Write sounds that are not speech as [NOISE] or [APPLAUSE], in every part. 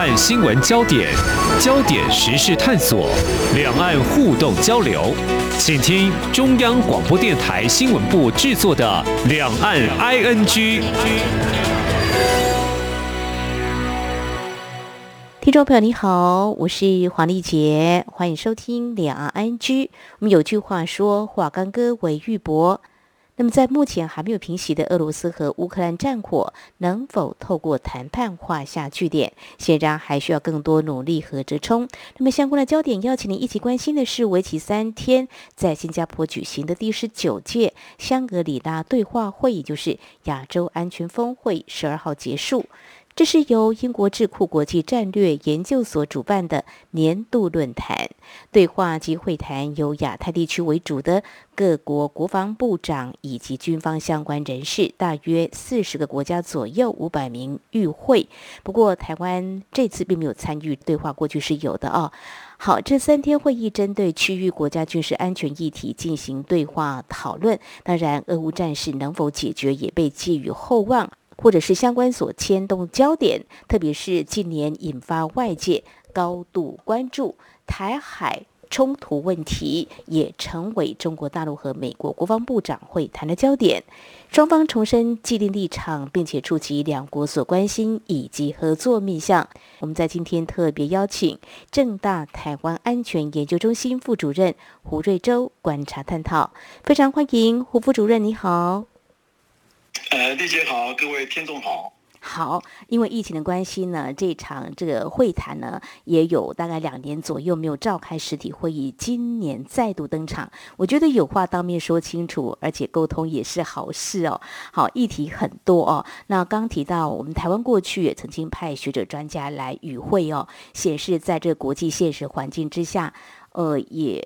岸新闻焦点、焦点时事探索、两岸互动交流，请听中央广播电台新闻部制作的《两岸 ING》。听众朋友你好，我是黄丽杰，欢迎收听《两岸 ING》。我们有句话说：“化干戈为玉帛。”那么，在目前还没有平息的俄罗斯和乌克兰战火，能否透过谈判画下句点？显然还需要更多努力和折冲。那么，相关的焦点邀请您一起关心的是，为期三天在新加坡举行的第十九届香格里拉对话会议，就是亚洲安全峰会，十二号结束。这是由英国智库国际战略研究所主办的年度论坛对话及会谈，由亚太地区为主的各国国防部长以及军方相关人士，大约四十个国家左右，五百名与会。不过，台湾这次并没有参与对话，过去是有的哦。好，这三天会议针对区域国家军事安全议题进行对话讨论。当然，俄乌战事能否解决，也被寄予厚望。或者是相关所牵动焦点，特别是近年引发外界高度关注台海冲突问题，也成为中国大陆和美国国防部长会谈的焦点。双方重申既定立场，并且触及两国所关心以及合作面向。我们在今天特别邀请正大台湾安全研究中心副主任胡瑞洲观察探讨，非常欢迎胡副主任，你好。呃，丽姐好，各位听众好。好，因为疫情的关系呢，这场这个会谈呢，也有大概两年左右没有召开实体会议，今年再度登场。我觉得有话当面说清楚，而且沟通也是好事哦。好，议题很多哦。那刚提到我们台湾过去也曾经派学者专家来与会哦，显示在这国际现实环境之下，呃，也。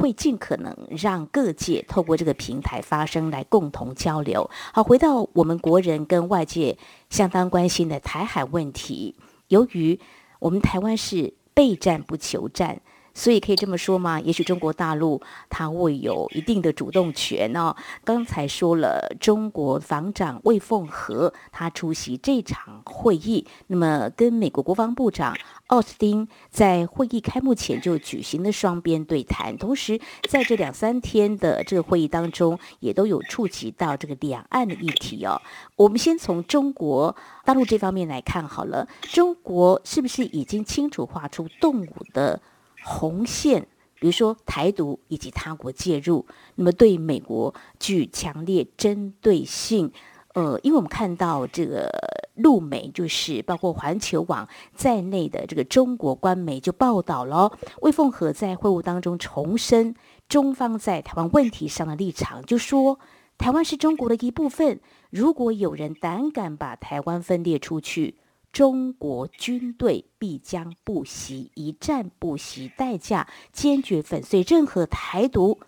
会尽可能让各界透过这个平台发声，来共同交流。好，回到我们国人跟外界相当关心的台海问题，由于我们台湾是备战不求战。所以可以这么说吗？也许中国大陆它会有一定的主动权哦。刚才说了，中国防长魏凤和他出席这场会议，那么跟美国国防部长奥斯汀在会议开幕前就举行了双边对谈，同时在这两三天的这个会议当中，也都有触及到这个两岸的议题哦。我们先从中国大陆这方面来看好了，中国是不是已经清楚画出动武的？红线，比如说台独以及他国介入，那么对美国具强烈针对性。呃，因为我们看到这个陆媒，就是包括环球网在内的这个中国官媒就报道了，魏凤和在会晤当中重申中方在台湾问题上的立场，就说台湾是中国的一部分，如果有人胆敢把台湾分裂出去。中国军队必将不惜一战不惜代价，坚决粉碎任何台独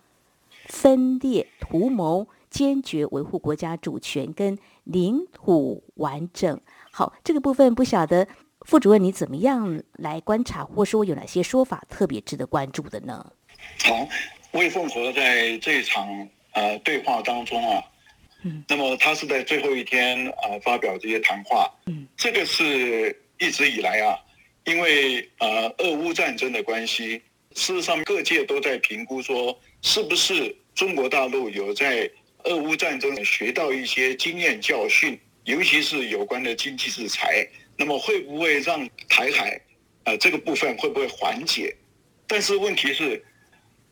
分裂图谋，坚决维护国家主权跟领土完整。好，这个部分不晓得副主任你怎么样来观察，或说有哪些说法特别值得关注的呢？好，魏凤和在这场呃对话当中啊。那么他是在最后一天啊发表这些谈话，嗯，这个是一直以来啊，因为呃俄乌战争的关系，事实上各界都在评估说，是不是中国大陆有在俄乌战争学到一些经验教训，尤其是有关的经济制裁，那么会不会让台海啊这个部分会不会缓解？但是问题是，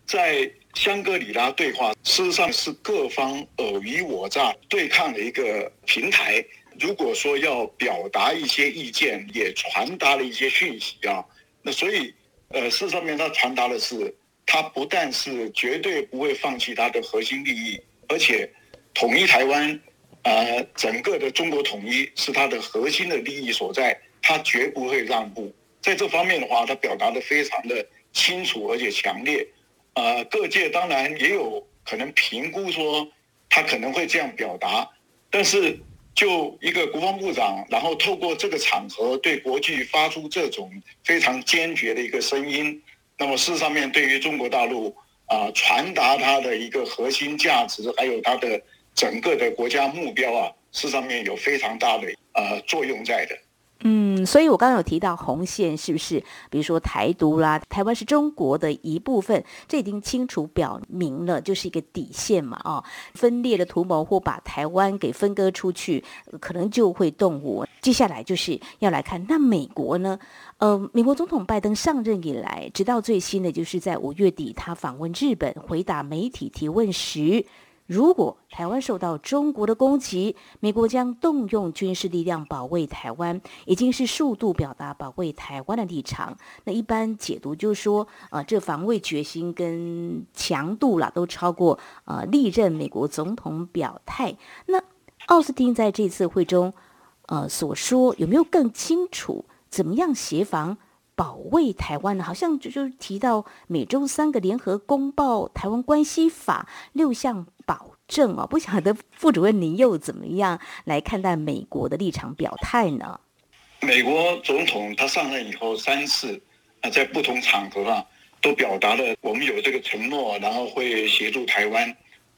在香格里拉对话事实上是各方尔虞我诈对抗的一个平台。如果说要表达一些意见，也传达了一些讯息啊，那所以呃，事实上面他传达的是，他不但是绝对不会放弃他的核心利益，而且统一台湾，呃，整个的中国统一是他的核心的利益所在，他绝不会让步。在这方面的话，他表达的非常的清楚而且强烈。呃，各界当然也有可能评估说他可能会这样表达，但是就一个国防部长，然后透过这个场合对国际发出这种非常坚决的一个声音，那么事实上面对于中国大陆啊传达他的一个核心价值，还有他的整个的国家目标啊，事实上面有非常大的呃作用在的。嗯，所以我刚刚有提到红线是不是？比如说台独啦，台湾是中国的一部分，这已经清楚表明了，就是一个底线嘛。哦，分裂的图谋或把台湾给分割出去，可能就会动武。接下来就是要来看，那美国呢？呃，美国总统拜登上任以来，直到最新的就是在五月底，他访问日本，回答媒体提问时。如果台湾受到中国的攻击，美国将动用军事力量保卫台湾，已经是数度表达保卫台湾的立场。那一般解读就是说，呃，这防卫决心跟强度啦，都超过呃历任美国总统表态。那奥斯汀在这次会中，呃，所说有没有更清楚怎么样协防保卫台湾呢？好像就就提到美洲三个联合公报《台湾关系法》六项。保证哦，不晓得副主任您又怎么样来看待美国的立场表态呢？美国总统他上任以后三次啊，在不同场合啊，都表达了我们有这个承诺，然后会协助台湾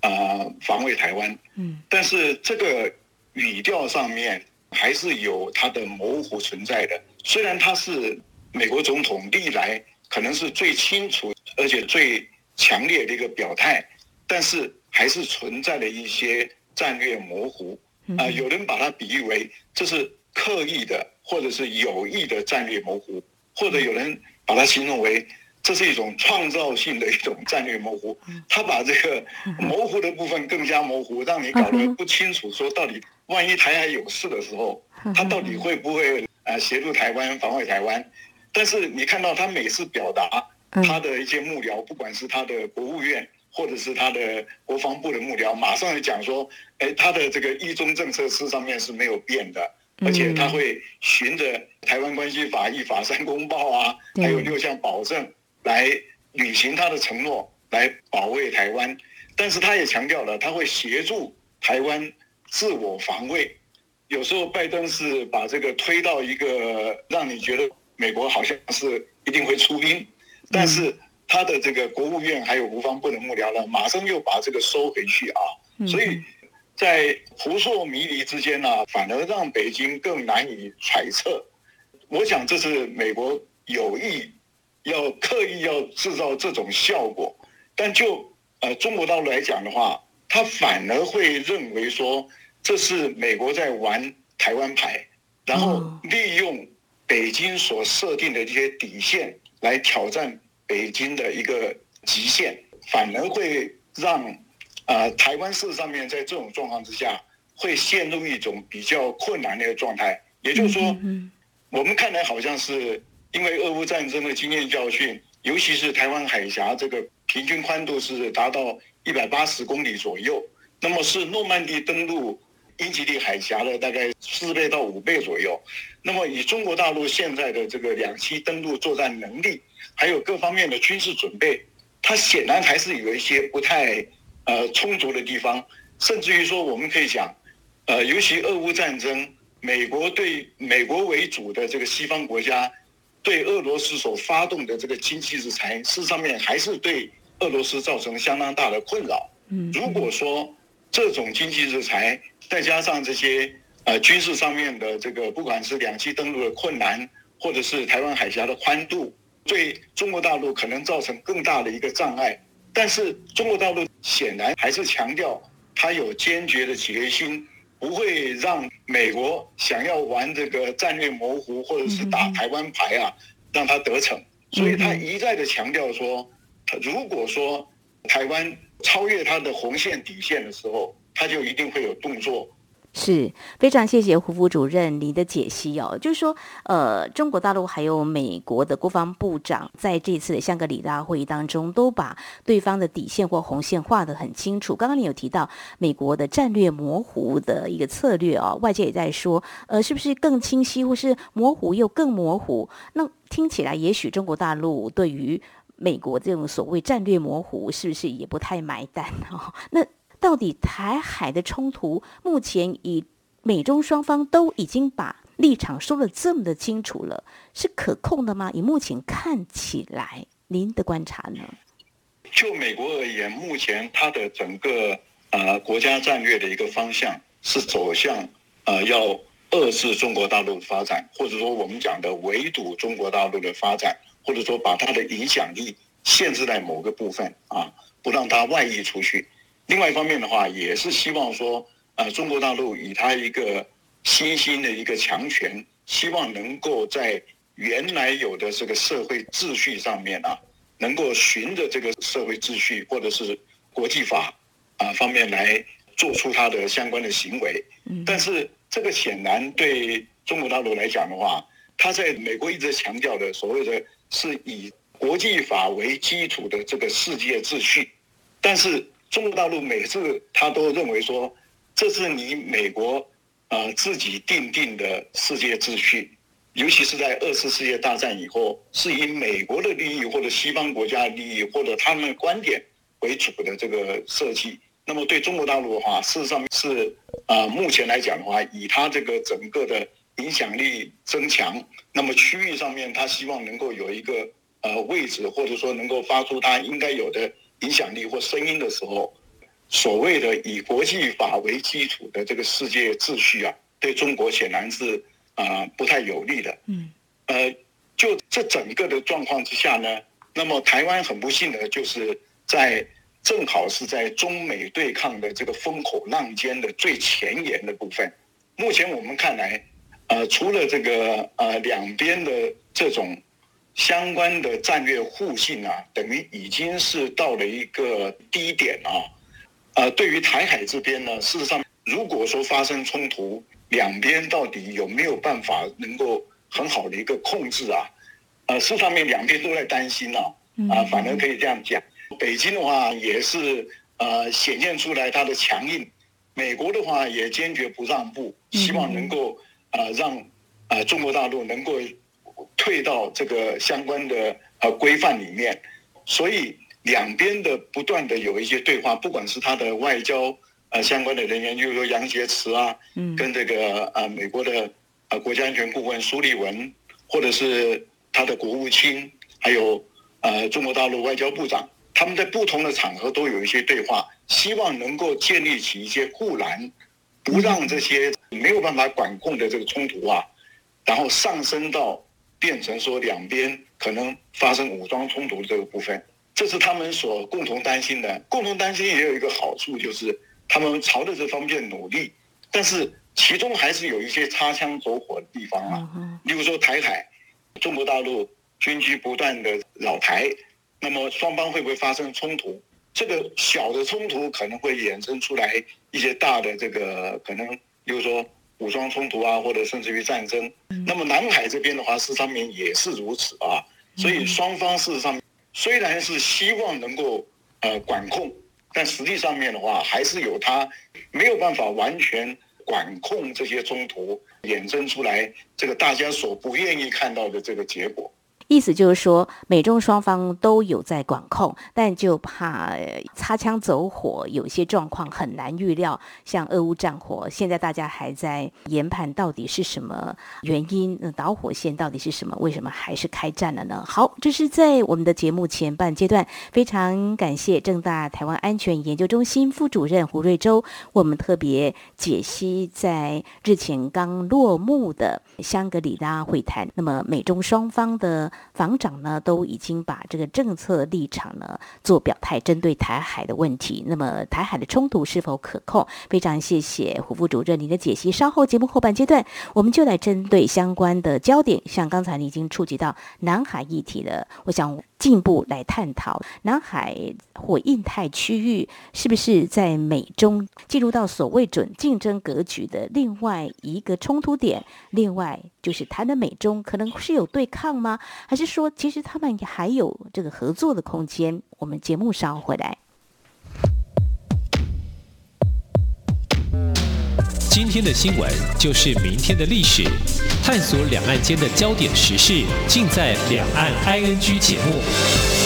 啊防卫台湾。嗯，但是这个语调上面还是有它的模糊存在的。虽然他是美国总统历来可能是最清楚而且最强烈的一个表态，但是。还是存在的一些战略模糊啊，有人把它比喻为这是刻意的，或者是有意的战略模糊，或者有人把它形容为这是一种创造性的一种战略模糊。他把这个模糊的部分更加模糊，[LAUGHS] 让你搞得不清楚，说到底万一台海有事的时候，他到底会不会呃协助台湾防卫台湾？但是你看到他每次表达他的一些幕僚，不管是他的国务院。或者是他的国防部的幕僚，马上就讲说，哎，他的这个一中政策是上面是没有变的，而且他会循着《台湾关系法》、一法三公报啊，还有六项保证来履行他的承诺，来保卫台湾。但是他也强调了，他会协助台湾自我防卫。有时候拜登是把这个推到一个让你觉得美国好像是一定会出兵，但是。他的这个国务院还有国防部的幕僚呢，马上又把这个收回去啊，所以在扑朔迷离之间呢，反而让北京更难以揣测。我想这是美国有意要刻意要制造这种效果，但就呃中国大陆来讲的话，他反而会认为说这是美国在玩台湾牌，然后利用北京所设定的这些底线来挑战。北京的一个极限，反而会让啊台湾事实上面在这种状况之下，会陷入一种比较困难的一个状态。也就是说，我们看来好像是因为俄乌战争的经验教训，尤其是台湾海峡这个平均宽度是达到一百八十公里左右，那么是诺曼底登陆英吉利海峡的大概四倍到五倍左右。那么以中国大陆现在的这个两栖登陆作战能力。还有各方面的军事准备，它显然还是有一些不太呃充足的地方，甚至于说我们可以讲，呃，尤其俄乌战争，美国对美国为主的这个西方国家对俄罗斯所发动的这个经济制裁，事实上面还是对俄罗斯造成相当大的困扰。嗯，如果说这种经济制裁再加上这些呃军事上面的这个，不管是两栖登陆的困难，或者是台湾海峡的宽度。对中国大陆可能造成更大的一个障碍，但是中国大陆显然还是强调他有坚决的决心，不会让美国想要玩这个战略模糊或者是打台湾牌啊，让他得逞。所以他一再的强调说，他如果说台湾超越他的红线底线的时候，他就一定会有动作。是非常谢谢胡副主任您的解析哦，就是说，呃，中国大陆还有美国的国防部长在这次的香格里拉会议当中，都把对方的底线或红线画得很清楚。刚刚你有提到美国的战略模糊的一个策略哦，外界也在说，呃，是不是更清晰，或是模糊又更模糊？那听起来，也许中国大陆对于美国这种所谓战略模糊，是不是也不太买单哦？[LAUGHS] 那。到底台海的冲突，目前以美中双方都已经把立场说的这么的清楚了，是可控的吗？以目前看起来，您的观察呢？就美国而言，目前它的整个呃国家战略的一个方向是走向呃要遏制中国大陆的发展，或者说我们讲的围堵中国大陆的发展，或者说把它的影响力限制在某个部分啊，不让它外溢出去。另外一方面的话，也是希望说，呃，中国大陆以它一个新兴的一个强权，希望能够在原来有的这个社会秩序上面啊，能够循着这个社会秩序或者是国际法啊方面来做出它的相关的行为。但是。这个显然对中国大陆来讲的话，他在美国一直强调的所谓的是以国际法为基础的这个世界秩序，但是中国大陆每次他都认为说，这是你美国呃自己定定的世界秩序，尤其是在二次世界大战以后，是以美国的利益或者西方国家利益或者他们的观点为主的这个设计。那么对中国大陆的话，事实上是啊，目前来讲的话，以它这个整个的影响力增强，那么区域上面它希望能够有一个呃位置，或者说能够发出它应该有的影响力或声音的时候，所谓的以国际法为基础的这个世界秩序啊，对中国显然是啊不太有利的。嗯，呃，就这整个的状况之下呢，那么台湾很不幸的就是在。正好是在中美对抗的这个风口浪尖的最前沿的部分。目前我们看来，呃，除了这个呃两边的这种相关的战略互信啊，等于已经是到了一个低点啊。呃，对于台海这边呢，事实上，如果说发生冲突，两边到底有没有办法能够很好的一个控制啊？呃，事实上面两边都在担心呢。啊，反而可以这样讲。北京的话也是呃显现出来它的强硬，美国的话也坚决不让步，希望能够呃让呃中国大陆能够退到这个相关的呃规范里面，所以两边的不断的有一些对话，不管是他的外交呃相关的人员，就是说杨洁篪啊，跟这个呃美国的呃国家安全顾问苏利文，或者是他的国务卿，还有呃中国大陆外交部长。他们在不同的场合都有一些对话，希望能够建立起一些护栏，不让这些没有办法管控的这个冲突啊，然后上升到变成说两边可能发生武装冲突的这个部分，这是他们所共同担心的。共同担心也有一个好处，就是他们朝着这方面努力，但是其中还是有一些擦枪走火的地方啊。例如说台海，中国大陆军机不断的扰台。那么双方会不会发生冲突？这个小的冲突可能会衍生出来一些大的这个可能，比如说武装冲突啊，或者甚至于战争。那么南海这边的话，事实上面也是如此啊。所以双方事实上虽然是希望能够呃管控，但实际上面的话，还是有它没有办法完全管控这些冲突衍生出来这个大家所不愿意看到的这个结果。意思就是说，美中双方都有在管控，但就怕擦枪走火，有些状况很难预料。像俄乌战火，现在大家还在研判到底是什么原因，那导火线到底是什么？为什么还是开战了呢？好，这是在我们的节目前半阶段，非常感谢正大台湾安全研究中心副主任胡瑞洲，我们特别解析在日前刚落幕的香格里拉会谈，那么美中双方的。防长呢都已经把这个政策立场呢做表态，针对台海的问题，那么台海的冲突是否可控？非常谢谢胡副主任您的解析。稍后节目后半阶段，我们就来针对相关的焦点，像刚才你已经触及到南海议题了，我想进一步来探讨南海或印太区域是不是在美中进入到所谓准竞争格局的另外一个冲突点？另外就是谈的美中可能是有对抗吗？还是说，其实他们还有这个合作的空间？我们节目稍后回来。今天的新闻就是明天的历史，探索两岸间的焦点时事，尽在《两岸 ING》节目。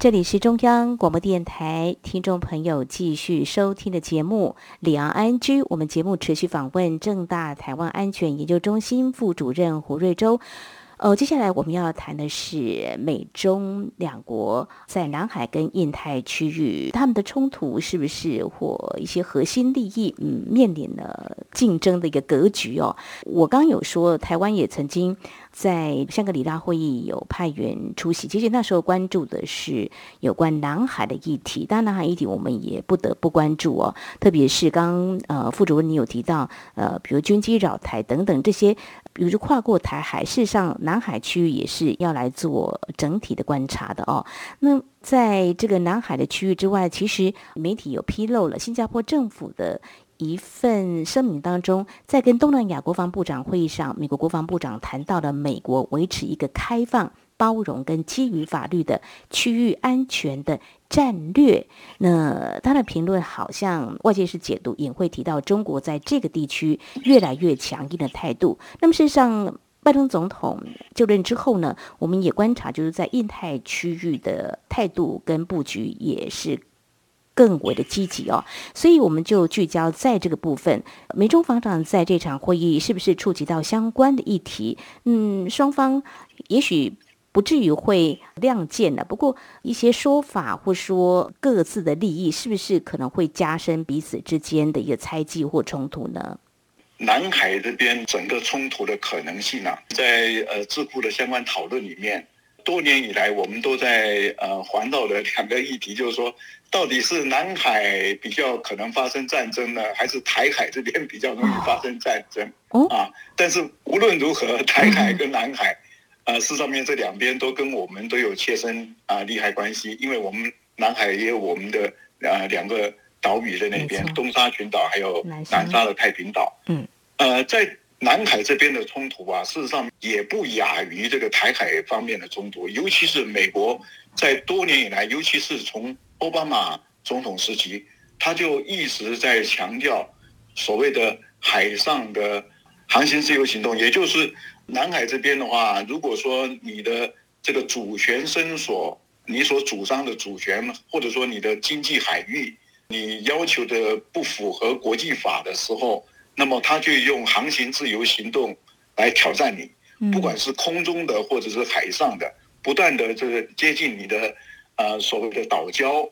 这里是中央广播电台听众朋友继续收听的节目《里昂安居》。我们节目持续访问正大台湾安全研究中心副主任胡瑞洲。呃，接下来我们要谈的是美中两国在南海跟印太区域他们的冲突是不是或一些核心利益嗯面临了竞争的一个格局哦。我刚有说台湾也曾经。在香格里拉会议有派员出席，其实那时候关注的是有关南海的议题。当然，南海议题我们也不得不关注哦，特别是刚呃副主任你有提到呃，比如军机扰台等等这些，比如说跨过台海，事实上南海区域也是要来做整体的观察的哦。那在这个南海的区域之外，其实媒体有披露了新加坡政府的。一份声明当中，在跟东南亚国防部长会议上，美国国防部长谈到了美国维持一个开放、包容跟基于法律的区域安全的战略。那他的评论好像外界是解读，也会提到中国在这个地区越来越强硬的态度。那么事实上，拜登总统就任之后呢，我们也观察，就是在印太区域的态度跟布局也是。更为的积极哦，所以我们就聚焦在这个部分。美中防长在这场会议是不是触及到相关的议题？嗯，双方也许不至于会亮剑的，不过一些说法或说各自的利益，是不是可能会加深彼此之间的一个猜忌或冲突呢？南海这边整个冲突的可能性啊，在呃智库的相关讨论里面。多年以来，我们都在呃环绕的两个议题，就是说，到底是南海比较可能发生战争呢，还是台海这边比较容易发生战争？啊，但是无论如何，台海跟南海，呃，事实上面这两边都跟我们都有切身啊利害关系，因为我们南海也有我们的呃两个岛屿在那边，东沙群岛还有南沙的太平岛。嗯，呃，在。南海这边的冲突啊，事实上也不亚于这个台海方面的冲突，尤其是美国在多年以来，尤其是从奥巴马总统时期，他就一直在强调所谓的海上的航行自由行动，也就是南海这边的话，如果说你的这个主权伸索，你所主张的主权，或者说你的经济海域，你要求的不符合国际法的时候。那么他就用航行自由行动来挑战你，不管是空中的或者是海上的，不断的这个接近你的，呃所谓的岛礁，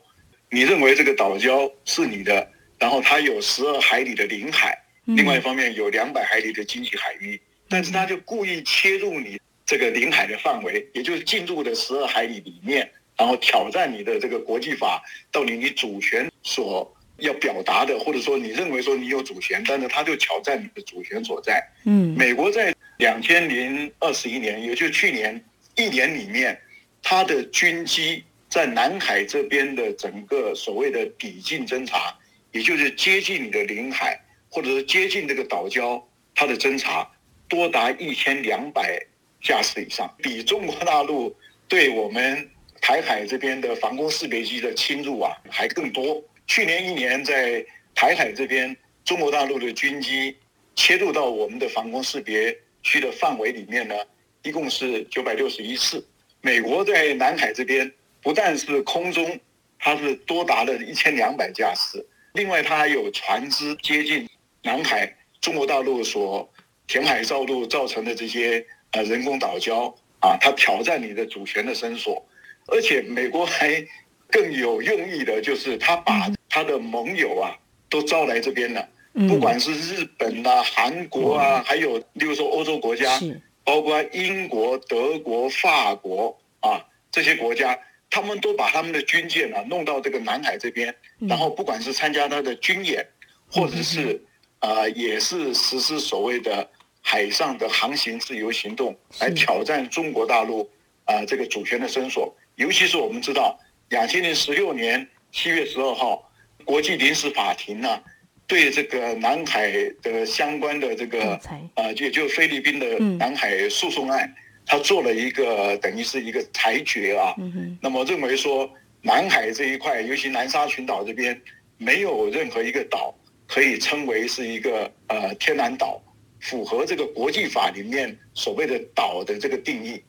你认为这个岛礁是你的，然后它有十二海里的领海，另外一方面有两百海里的经济海域，但是他就故意切入你这个领海的范围，也就是进入的十二海里里面，然后挑战你的这个国际法到底你主权所。要表达的，或者说你认为说你有主权，但是他就挑战你的主权所在。嗯，美国在两千零二十一年，也就去年一年里面，他的军机在南海这边的整个所谓的抵近侦察，也就是接近你的领海，或者是接近这个岛礁，它的侦察多达一千两百架次以上，比中国大陆对我们台海这边的防空识别机的侵入啊还更多。去年一年，在台海这边，中国大陆的军机切入到我们的防空识别区的范围里面呢，一共是九百六十一次。美国在南海这边，不但是空中，它是多达了一千两百架次，另外它还有船只接近南海，中国大陆所填海造陆造成的这些呃人工岛礁啊，它挑战你的主权的伸索，而且美国还更有用意的，就是他把。他的盟友啊，都招来这边了，不管是日本啊、韩国啊，还有例如说欧洲国家，包括英国、德国、法国啊这些国家，他们都把他们的军舰啊弄到这个南海这边，然后不管是参加他的军演，或者是啊也是实施所谓的海上的航行自由行动，来挑战中国大陆啊这个主权的伸索。尤其是我们知道，两千零十六年七月十二号。国际临时法庭呢，对这个南海的相关的这个啊，就就菲律宾的南海诉讼案，他做了一个等于是一个裁决啊。那么认为说，南海这一块，尤其南沙群岛这边，没有任何一个岛可以称为是一个呃天然岛，符合这个国际法里面所谓的岛的这个定义。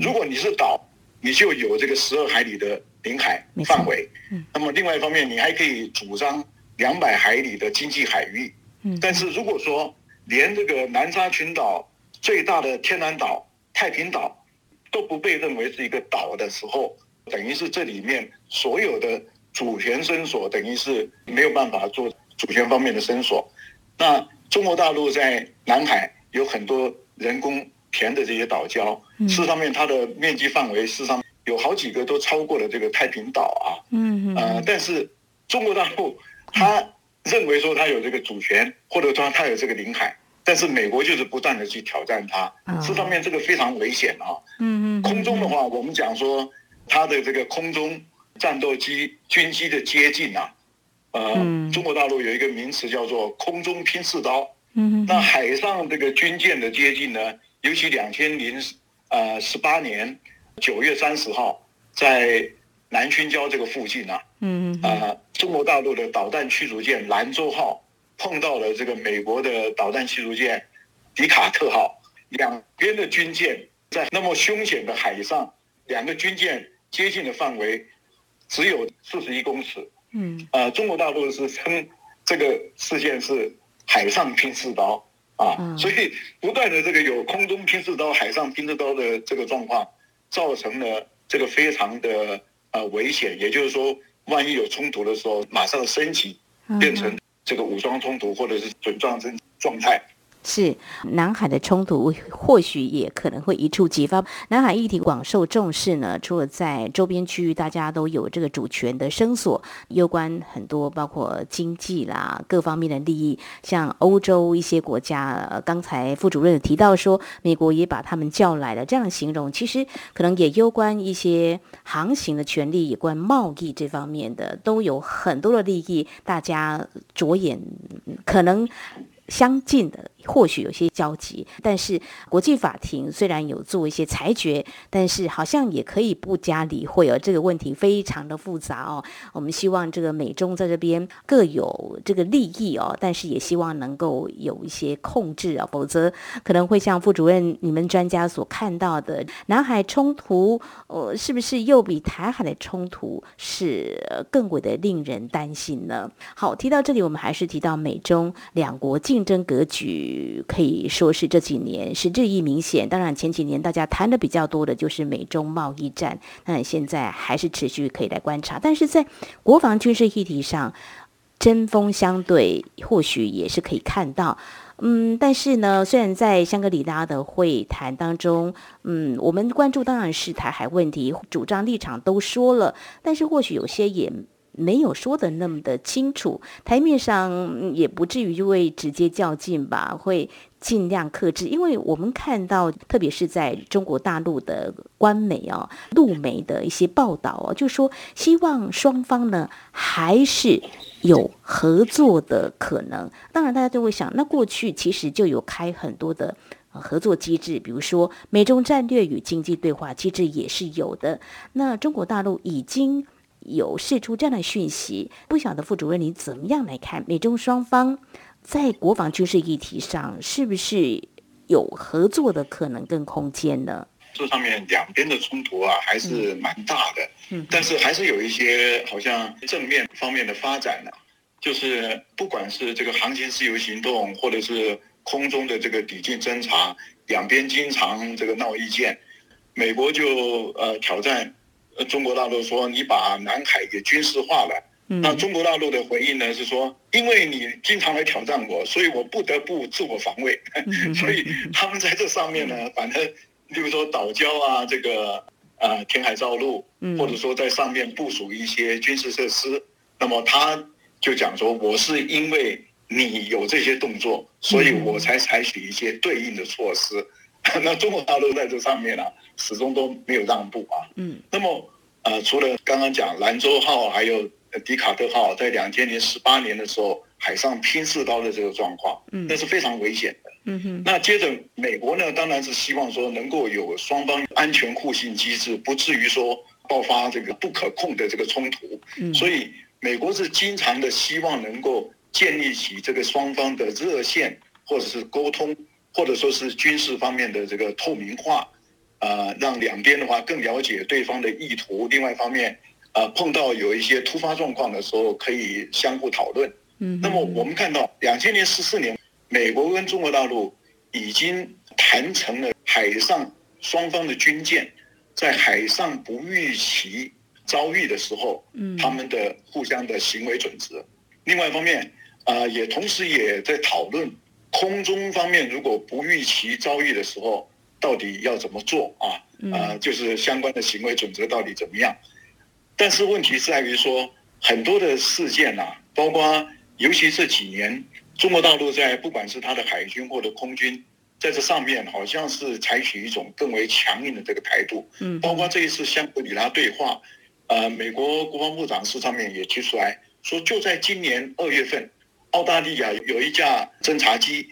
如果你是岛，你就有这个十二海里的。领海范围，那么另外一方面，你还可以主张两百海里的经济海域。但是如果说连这个南沙群岛最大的天然岛，太平岛都不被认为是一个岛的时候，等于是这里面所有的主权伸索，等于是没有办法做主权方面的伸索。那中国大陆在南海有很多人工填的这些岛礁，事实上面它的面积范围事实上有好几个都超过了这个太平岛啊。嗯嗯。呃，但是中国大陆他认为说他有这个主权，或者说他有这个领海。但是美国就是不断的去挑战它，这方面这个非常危险啊。嗯嗯。空中的话，我们讲说它的这个空中战斗机、军机的接近啊，呃，中国大陆有一个名词叫做“空中拼刺刀”。嗯嗯。那海上这个军舰的接近呢，尤其两千零呃十八年九月三十号，在南薰礁这个附近啊，嗯嗯。啊，中国大陆的导弹驱逐舰“兰州号”。碰到了这个美国的导弹驱逐舰“迪卡特号”，两边的军舰在那么凶险的海上，两个军舰接近的范围只有四十一公尺。嗯，呃，中国大陆是称这个事件是海上拼刺刀啊，所以不断的这个有空中拼刺刀、海上拼刺刀的这个状况，造成了这个非常的呃危险。也就是说，万一有冲突的时候，马上升级变成。这个武装冲突或者是准战争状态。是南海的冲突，或许也可能会一触即发。南海议题广受重视呢，除了在周边区域，大家都有这个主权的声索，攸关很多，包括经济啦各方面的利益。像欧洲一些国家，刚才副主任提到说，美国也把他们叫来了，这样形容，其实可能也攸关一些航行的权利，有关贸易这方面的，都有很多的利益，大家着眼可能。相近的或许有些交集，但是国际法庭虽然有做一些裁决，但是好像也可以不加理会哦。这个问题非常的复杂哦。我们希望这个美中在这边各有这个利益哦，但是也希望能够有一些控制啊，否则可能会像副主任你们专家所看到的，南海冲突呃，是不是又比台海的冲突是更为的令人担心呢？好，提到这里，我们还是提到美中两国竞争格局，可以说是这几年是日益明显。当然，前几年大家谈的比较多的就是美中贸易战，那现在还是持续可以来观察。但是在国防军事议题上，针锋相对，或许也是可以看到。嗯，但是呢，虽然在香格里拉的会谈当中，嗯，我们关注当然是台海问题，主张立场都说了，但是或许有些也。没有说的那么的清楚，台面上也不至于就会直接较劲吧，会尽量克制。因为我们看到，特别是在中国大陆的官媒哦、陆媒的一些报道哦，就说希望双方呢还是有合作的可能。当然，大家都会想，那过去其实就有开很多的合作机制，比如说美中战略与经济对话机制也是有的。那中国大陆已经。有释出这样的讯息，不晓得副主任你怎么样来看美中双方在国防军事议题上是不是有合作的可能跟空间呢？这上面两边的冲突啊还是蛮大的，嗯，但是还是有一些好像正面方面的发展呢，就是不管是这个航行自由行动，或者是空中的这个抵近侦察，两边经常这个闹意见，美国就呃挑战。中国大陆说你把南海给军事化了，那中国大陆的回应呢是说，因为你经常来挑战我，所以我不得不自我防卫。[LAUGHS] 所以他们在这上面呢，反正，例如说岛礁啊，这个呃填海造陆，或者说在上面部署一些军事设施，那么他就讲说，我是因为你有这些动作，所以我才采取一些对应的措施。[LAUGHS] 那中国大陆在这上面呢？始终都没有让步啊。嗯，那么呃，除了刚刚讲兰州号还有迪卡特号在两千零十八年的时候海上拼刺刀的这个状况，嗯，那是非常危险的。嗯哼。那接着美国呢，当然是希望说能够有双方安全互信机制，不至于说爆发这个不可控的这个冲突。嗯。所以美国是经常的希望能够建立起这个双方的热线，或者是沟通，或者说是军事方面的这个透明化。呃，让两边的话更了解对方的意图。另外一方面，呃，碰到有一些突发状况的时候，可以相互讨论。嗯。那么我们看到，两千年十四年，美国跟中国大陆已经谈成了海上双方的军舰在海上不预期遭遇的时候，嗯，他们的互相的行为准则。另外一方面，啊，也同时也在讨论空中方面如果不预期遭遇的时候，到底要怎么做啊？啊，就是相关的行为准则到底怎么样？但是问题是在于说，很多的事件啊，包括尤其这几年，中国大陆在不管是它的海军或者空军，在这上面好像是采取一种更为强硬的这个态度。嗯，包括这一次香格里拉对话，呃，美国国防部长是上面也提出来。说就在今年二月份，澳大利亚有一架侦察机，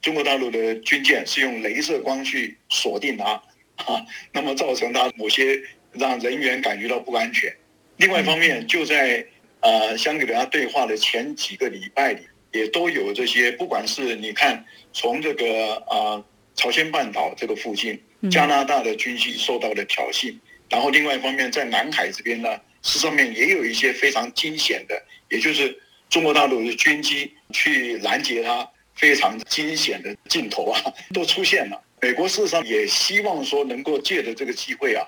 中国大陆的军舰是用镭射光去锁定它，啊，那么造成它某些让人员感觉到不安全。另外一方面，就在呃香格里拉对话的前几个礼拜里，也都有这些，不管是你看从这个啊朝鲜半岛这个附近，加拿大的军机受到了挑衅，然后另外一方面在南海这边呢，是上面也有一些非常惊险的。也就是中国大陆的军机去拦截它，非常惊险的镜头啊，都出现了。美国事实上也希望说能够借着这个机会啊，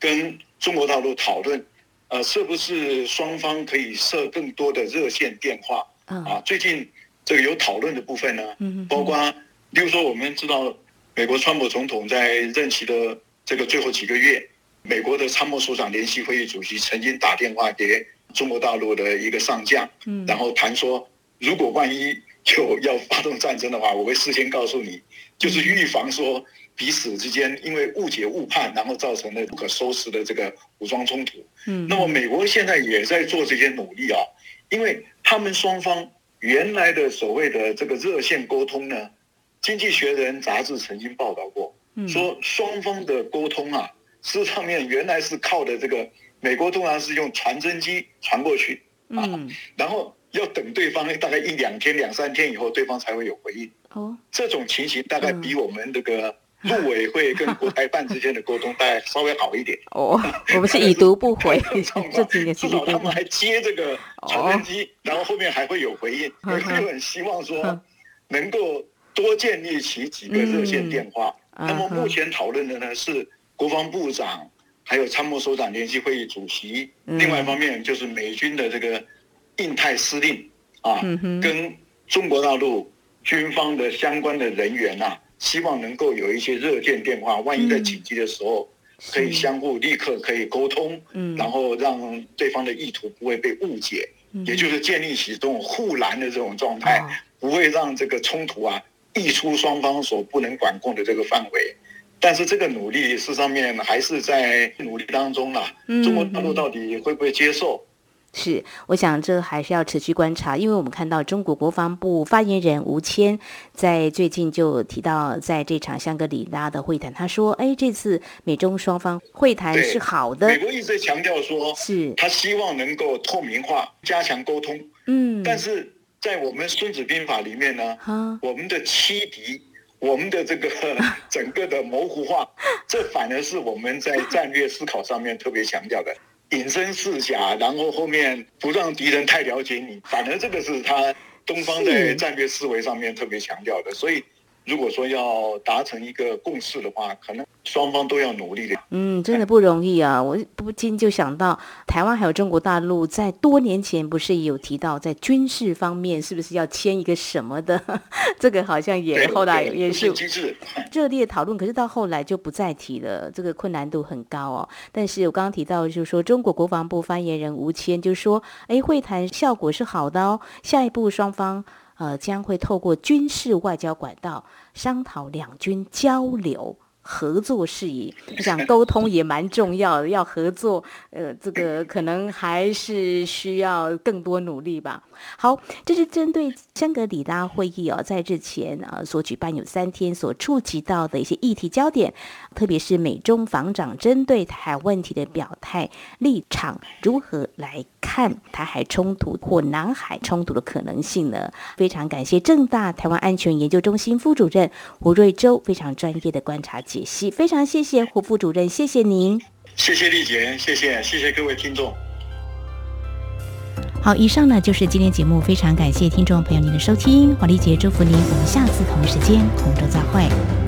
跟中国大陆讨论，呃，是不是双方可以设更多的热线电话啊？最近这个有讨论的部分呢，包括，例如说我们知道，美国川普总统在任期的这个最后几个月，美国的参谋首长联席会议主席曾经打电话给。中国大陆的一个上将，嗯，然后谈说，如果万一就要发动战争的话，我会事先告诉你，就是预防说彼此之间因为误解误判，然后造成的不可收拾的这个武装冲突。嗯，那么美国现在也在做这些努力啊，因为他们双方原来的所谓的这个热线沟通呢，《经济学人》杂志曾经报道过，说双方的沟通啊，事实上面原来是靠的这个。美国通常是用传真机传过去啊，然后要等对方大概一两天、两三天以后，对方才会有回应。哦，这种情形大概比我们这个陆委会跟国台办之间的沟通大概稍微好一点。哦，我们是已读不回，[LAUGHS] 这几年至少他们还接这个传真机，然后后面还会有回应。我就很希望说能够多建立起几个热线电话。那么目前讨论的呢是国防部长。还有参谋首长联席会议主席，另外一方面就是美军的这个印太司令啊，跟中国大陆军方的相关的人员呐，希望能够有一些热线电话，万一在紧急的时候，可以相互立刻可以沟通，然后让对方的意图不会被误解，也就是建立起这种护栏的这种状态，不会让这个冲突啊溢出双方所不能管控的这个范围。但是这个努力是上面还是在努力当中啦。中国大陆到底会不会接受？是，我想这还是要持续观察，因为我们看到中国国防部发言人吴谦在最近就提到，在这场香格里拉的会谈，他说：“哎，这次美中双方会谈是好的。”美国一直强调说，是他希望能够透明化、加强沟通。嗯，但是在我们《孙子兵法》里面呢，我们的欺敌。我们的这个 [LAUGHS] 整个的模糊化，这反而是我们在战略思考上面特别强调的，隐身试假，然后后面不让敌人太了解你，反而这个是他东方在战略思维上面特别强调的，所以。如果说要达成一个共识的话，可能双方都要努力的。嗯，真的不容易啊！我不禁就想到，台湾还有中国大陆在多年前不是有提到，在军事方面是不是要签一个什么的？[LAUGHS] 这个好像也后来也是热烈讨论，可是到后来就不再提了，这个困难度很高哦。但是我刚刚提到，就是说中国国防部发言人吴谦就说：“哎，会谈效果是好的哦，下一步双方。”呃，将会透过军事外交管道商讨两军交流。合作事宜，我想沟通也蛮重要的。要合作，呃，这个可能还是需要更多努力吧。好，这是针对香格里拉会议哦，在之前啊所举办有三天所触及到的一些议题焦点，特别是美中防长针对台海问题的表态立场，如何来看台海冲突或南海冲突的可能性呢？非常感谢正大台湾安全研究中心副主任胡瑞洲非常专业的观察。解析非常谢谢胡副主任，谢谢您，谢谢丽姐，谢谢谢谢各位听众。好，以上呢就是今天节目，非常感谢听众朋友您的收听，黄丽姐祝福您，我们下次同一时间同舟再会。